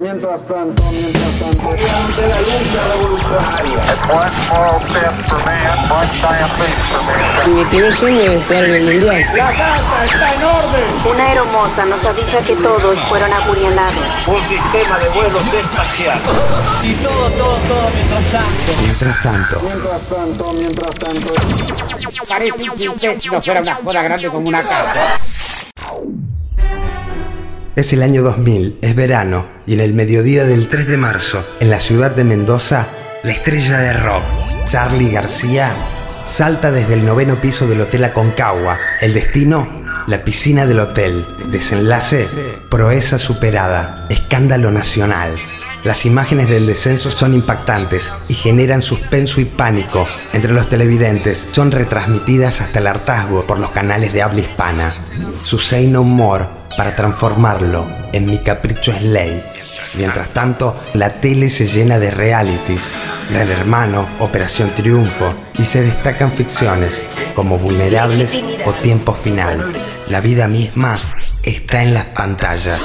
Mientras tanto, mientras tanto. Ante la lucha revolucionaria. Mi primer sueño es jugar en el mundial. La casa está en orden. Una aeromoza nos avisa que todos fueron apuñalados. Un sistema de vuelos espacial. Y todo, todo, todo mientras tanto. Mientras tanto, Mientras tanto, mientras tanto. Parece que usted no fuera una joda grande como una casa. Es el año 2000, es verano, y en el mediodía del 3 de marzo, en la ciudad de Mendoza, la estrella de rock, Charlie García, salta desde el noveno piso del Hotel Aconcagua. El destino, la piscina del hotel. Desenlace, proeza superada, escándalo nacional. Las imágenes del descenso son impactantes y generan suspenso y pánico entre los televidentes. Son retransmitidas hasta el hartazgo por los canales de habla hispana. Su Say No More para transformarlo en Mi Capricho Ley. Mientras tanto, la tele se llena de realities, Gran Hermano, Operación Triunfo, y se destacan ficciones como Vulnerables o Tiempo Final. La vida misma está en las pantallas.